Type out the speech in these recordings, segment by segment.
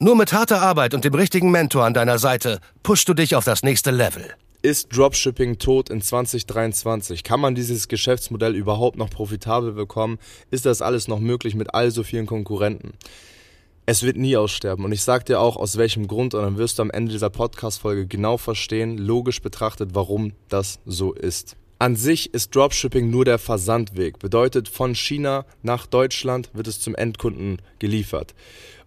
Nur mit harter Arbeit und dem richtigen Mentor an deiner Seite pushst du dich auf das nächste Level. Ist Dropshipping tot in 2023? Kann man dieses Geschäftsmodell überhaupt noch profitabel bekommen? Ist das alles noch möglich mit all so vielen Konkurrenten? Es wird nie aussterben und ich sag dir auch aus welchem Grund und dann wirst du am Ende dieser Podcast-Folge genau verstehen, logisch betrachtet, warum das so ist. An sich ist Dropshipping nur der Versandweg. Bedeutet, von China nach Deutschland wird es zum Endkunden geliefert.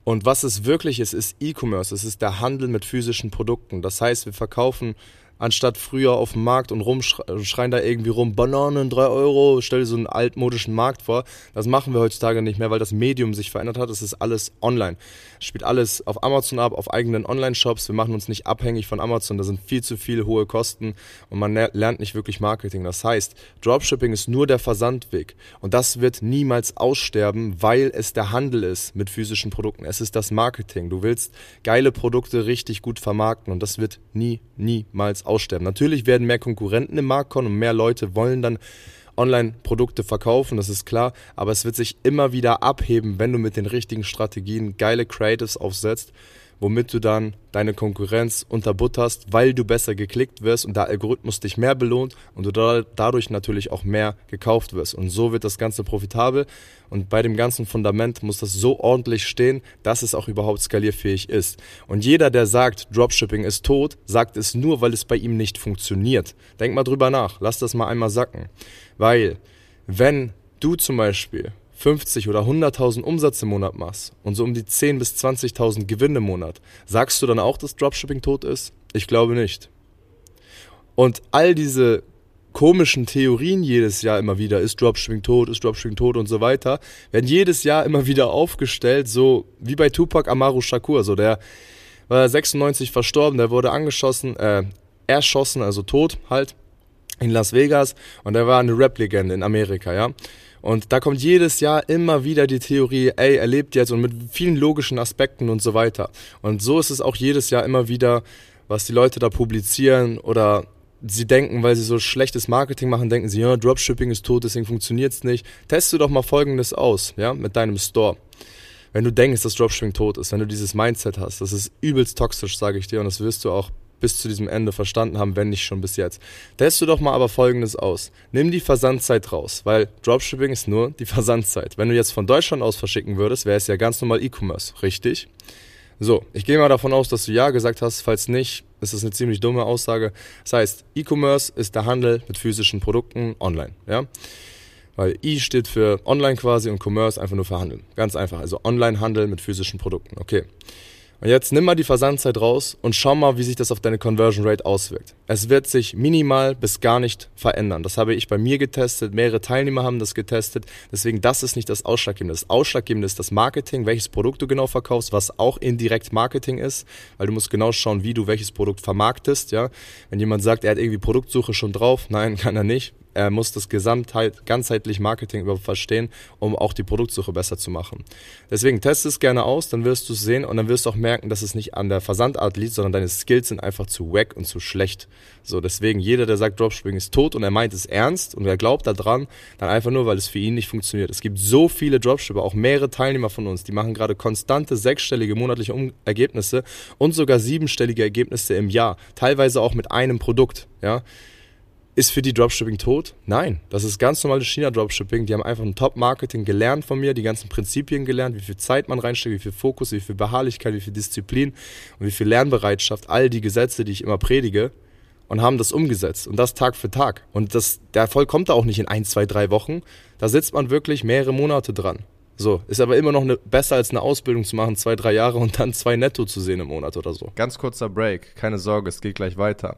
Und was es wirklich ist, ist E-Commerce. Es ist der Handel mit physischen Produkten. Das heißt, wir verkaufen anstatt früher auf dem Markt und rumschreien da irgendwie rum, Bananen, 3 Euro, stell dir so einen altmodischen Markt vor. Das machen wir heutzutage nicht mehr, weil das Medium sich verändert hat. Es ist alles online. Es spielt alles auf Amazon ab, auf eigenen Online-Shops. Wir machen uns nicht abhängig von Amazon. Da sind viel zu viele hohe Kosten und man lernt nicht wirklich Marketing. Das heißt, Dropshipping ist nur der Versandweg und das wird niemals aussterben, weil es der Handel ist mit physischen Produkten. Es ist das Marketing. Du willst geile Produkte richtig gut vermarkten und das wird nie, niemals aussterben. Natürlich werden mehr Konkurrenten im Markt kommen und mehr Leute wollen dann Online-Produkte verkaufen, das ist klar, aber es wird sich immer wieder abheben, wenn du mit den richtigen Strategien geile Creatives aufsetzt womit du dann deine Konkurrenz unterbutterst, weil du besser geklickt wirst und der Algorithmus dich mehr belohnt und du dadurch natürlich auch mehr gekauft wirst. Und so wird das Ganze profitabel und bei dem ganzen Fundament muss das so ordentlich stehen, dass es auch überhaupt skalierfähig ist. Und jeder, der sagt, Dropshipping ist tot, sagt es nur, weil es bei ihm nicht funktioniert. Denk mal drüber nach, lass das mal einmal sacken. Weil, wenn du zum Beispiel 50 oder 100.000 Umsatz im Monat machst und so um die 10 bis 20.000 Gewinne im Monat, sagst du dann auch, dass Dropshipping tot ist? Ich glaube nicht. Und all diese komischen Theorien jedes Jahr immer wieder, ist Dropshipping tot, ist Dropshipping tot und so weiter, werden jedes Jahr immer wieder aufgestellt, so wie bei Tupac Amaru Shakur, so der war 96 verstorben, der wurde angeschossen, äh, erschossen, also tot halt, in Las Vegas und er war eine Rap-Legende in Amerika, ja. Und da kommt jedes Jahr immer wieder die Theorie, ey, er lebt jetzt und mit vielen logischen Aspekten und so weiter. Und so ist es auch jedes Jahr immer wieder, was die Leute da publizieren oder sie denken, weil sie so schlechtes Marketing machen, denken sie, ja, Dropshipping ist tot, deswegen funktioniert es nicht. Teste doch mal folgendes aus, ja, mit deinem Store. Wenn du denkst, dass Dropshipping tot ist, wenn du dieses Mindset hast, das ist übelst toxisch, sage ich dir, und das wirst du auch bis zu diesem Ende verstanden haben, wenn nicht schon bis jetzt. Teste doch mal aber folgendes aus. Nimm die Versandzeit raus, weil Dropshipping ist nur die Versandzeit. Wenn du jetzt von Deutschland aus verschicken würdest, wäre es ja ganz normal E-Commerce, richtig? So, ich gehe mal davon aus, dass du ja gesagt hast. Falls nicht, ist das eine ziemlich dumme Aussage. Das heißt, E-Commerce ist der Handel mit physischen Produkten online, ja? Weil E steht für Online quasi und Commerce einfach nur für Handeln. Ganz einfach. Also Online-Handel mit physischen Produkten. Okay. Und jetzt nimm mal die Versandzeit raus und schau mal, wie sich das auf deine Conversion Rate auswirkt. Es wird sich minimal bis gar nicht verändern. Das habe ich bei mir getestet, mehrere Teilnehmer haben das getestet. Deswegen, das ist nicht das Ausschlaggebende. Das Ausschlaggebende ist das Marketing, welches Produkt du genau verkaufst, was auch indirekt Marketing ist, weil du musst genau schauen, wie du welches Produkt vermarktest. Ja? Wenn jemand sagt, er hat irgendwie Produktsuche schon drauf, nein, kann er nicht er muss das Gesamtheit, ganzheitlich Marketing überhaupt verstehen, um auch die Produktsuche besser zu machen. Deswegen test es gerne aus, dann wirst du es sehen und dann wirst du auch merken, dass es nicht an der Versandart liegt, sondern deine Skills sind einfach zu wack und zu schlecht. So, deswegen jeder, der sagt, Dropshipping ist tot und er meint es ernst und er glaubt daran, dann einfach nur, weil es für ihn nicht funktioniert. Es gibt so viele Dropshipper, auch mehrere Teilnehmer von uns, die machen gerade konstante sechsstellige monatliche Ergebnisse und sogar siebenstellige Ergebnisse im Jahr, teilweise auch mit einem Produkt, ja. Ist für die Dropshipping tot? Nein. Das ist ganz normales China-Dropshipping. Die haben einfach ein Top-Marketing gelernt von mir, die ganzen Prinzipien gelernt, wie viel Zeit man reinsteckt, wie viel Fokus, wie viel Beharrlichkeit, wie viel Disziplin und wie viel Lernbereitschaft, all die Gesetze, die ich immer predige und haben das umgesetzt und das Tag für Tag. Und das, der Erfolg kommt da auch nicht in ein, zwei, drei Wochen. Da sitzt man wirklich mehrere Monate dran. So, ist aber immer noch eine, besser als eine Ausbildung zu machen, zwei, drei Jahre und dann zwei netto zu sehen im Monat oder so. Ganz kurzer Break, keine Sorge, es geht gleich weiter.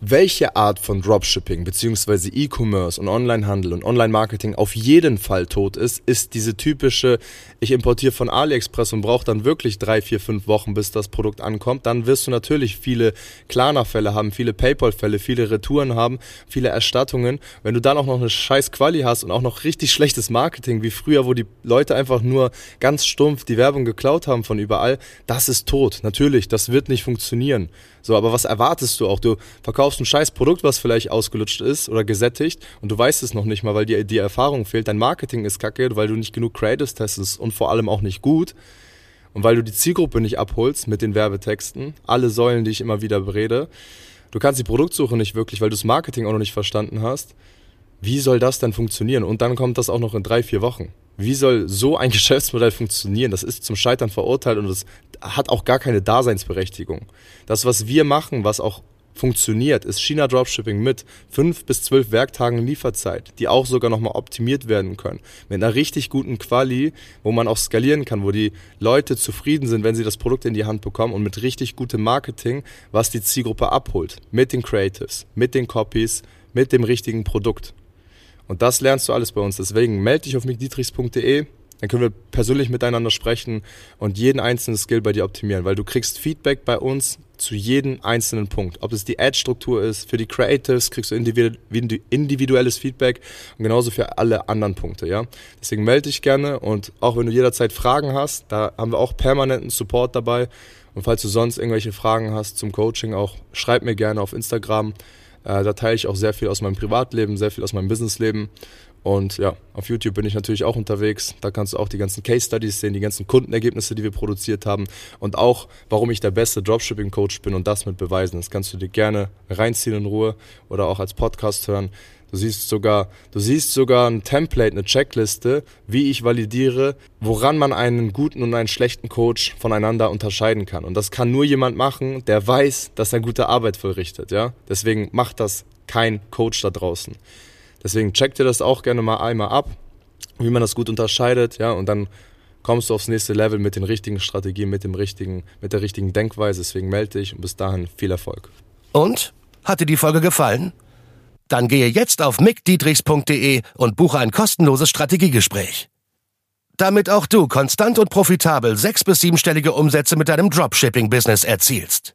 welche Art von Dropshipping bzw. E-Commerce und Onlinehandel und Online-Marketing auf jeden Fall tot ist, ist diese typische, ich importiere von AliExpress und brauche dann wirklich drei, vier, fünf Wochen, bis das Produkt ankommt. Dann wirst du natürlich viele Klarna-Fälle haben, viele PayPal-Fälle, viele Retouren haben, viele Erstattungen. Wenn du dann auch noch eine scheiß Quali hast und auch noch richtig schlechtes Marketing, wie früher, wo die Leute einfach nur ganz stumpf die Werbung geklaut haben von überall, das ist tot. Natürlich, das wird nicht funktionieren. So, aber was erwartest du auch? Du verkaufst ein scheiß Produkt, was vielleicht ausgelutscht ist oder gesättigt und du weißt es noch nicht mal, weil dir die Erfahrung fehlt. Dein Marketing ist kacke, weil du nicht genug Creatives testest und vor allem auch nicht gut. Und weil du die Zielgruppe nicht abholst mit den Werbetexten, alle Säulen, die ich immer wieder berede. Du kannst die Produktsuche nicht wirklich, weil du das Marketing auch noch nicht verstanden hast. Wie soll das denn funktionieren? Und dann kommt das auch noch in drei, vier Wochen. Wie soll so ein Geschäftsmodell funktionieren? Das ist zum Scheitern verurteilt und das hat auch gar keine Daseinsberechtigung. Das, was wir machen, was auch funktioniert, ist China Dropshipping mit fünf bis zwölf Werktagen Lieferzeit, die auch sogar nochmal optimiert werden können. Mit einer richtig guten Quali, wo man auch skalieren kann, wo die Leute zufrieden sind, wenn sie das Produkt in die Hand bekommen und mit richtig gutem Marketing, was die Zielgruppe abholt. Mit den Creatives, mit den Copies, mit dem richtigen Produkt. Und das lernst du alles bei uns. Deswegen melde dich auf mickdietrichs.de, dann können wir persönlich miteinander sprechen und jeden einzelnen Skill bei dir optimieren, weil du kriegst Feedback bei uns zu jedem einzelnen Punkt. Ob es die Ad-Struktur ist, für die Creatives kriegst du individuelles Feedback und genauso für alle anderen Punkte, ja. Deswegen melde dich gerne und auch wenn du jederzeit Fragen hast, da haben wir auch permanenten Support dabei. Und falls du sonst irgendwelche Fragen hast zum Coaching, auch schreib mir gerne auf Instagram. Äh, da teile ich auch sehr viel aus meinem Privatleben, sehr viel aus meinem Businessleben. Und ja, auf YouTube bin ich natürlich auch unterwegs. Da kannst du auch die ganzen Case Studies sehen, die ganzen Kundenergebnisse, die wir produziert haben und auch, warum ich der beste Dropshipping Coach bin und das mit beweisen. Das kannst du dir gerne reinziehen in Ruhe oder auch als Podcast hören. Du siehst sogar, du siehst sogar ein Template, eine Checkliste, wie ich validiere, woran man einen guten und einen schlechten Coach voneinander unterscheiden kann. Und das kann nur jemand machen, der weiß, dass er gute Arbeit vollrichtet, ja. Deswegen macht das kein Coach da draußen. Deswegen check dir das auch gerne mal einmal ab, wie man das gut unterscheidet, ja, und dann kommst du aufs nächste Level mit den richtigen Strategien, mit dem richtigen, mit der richtigen Denkweise. Deswegen melde dich und bis dahin viel Erfolg. Und? Hat dir die Folge gefallen? Dann gehe jetzt auf mickdietrichs.de und buche ein kostenloses Strategiegespräch. Damit auch du konstant und profitabel sechs- bis siebenstellige Umsätze mit deinem Dropshipping-Business erzielst.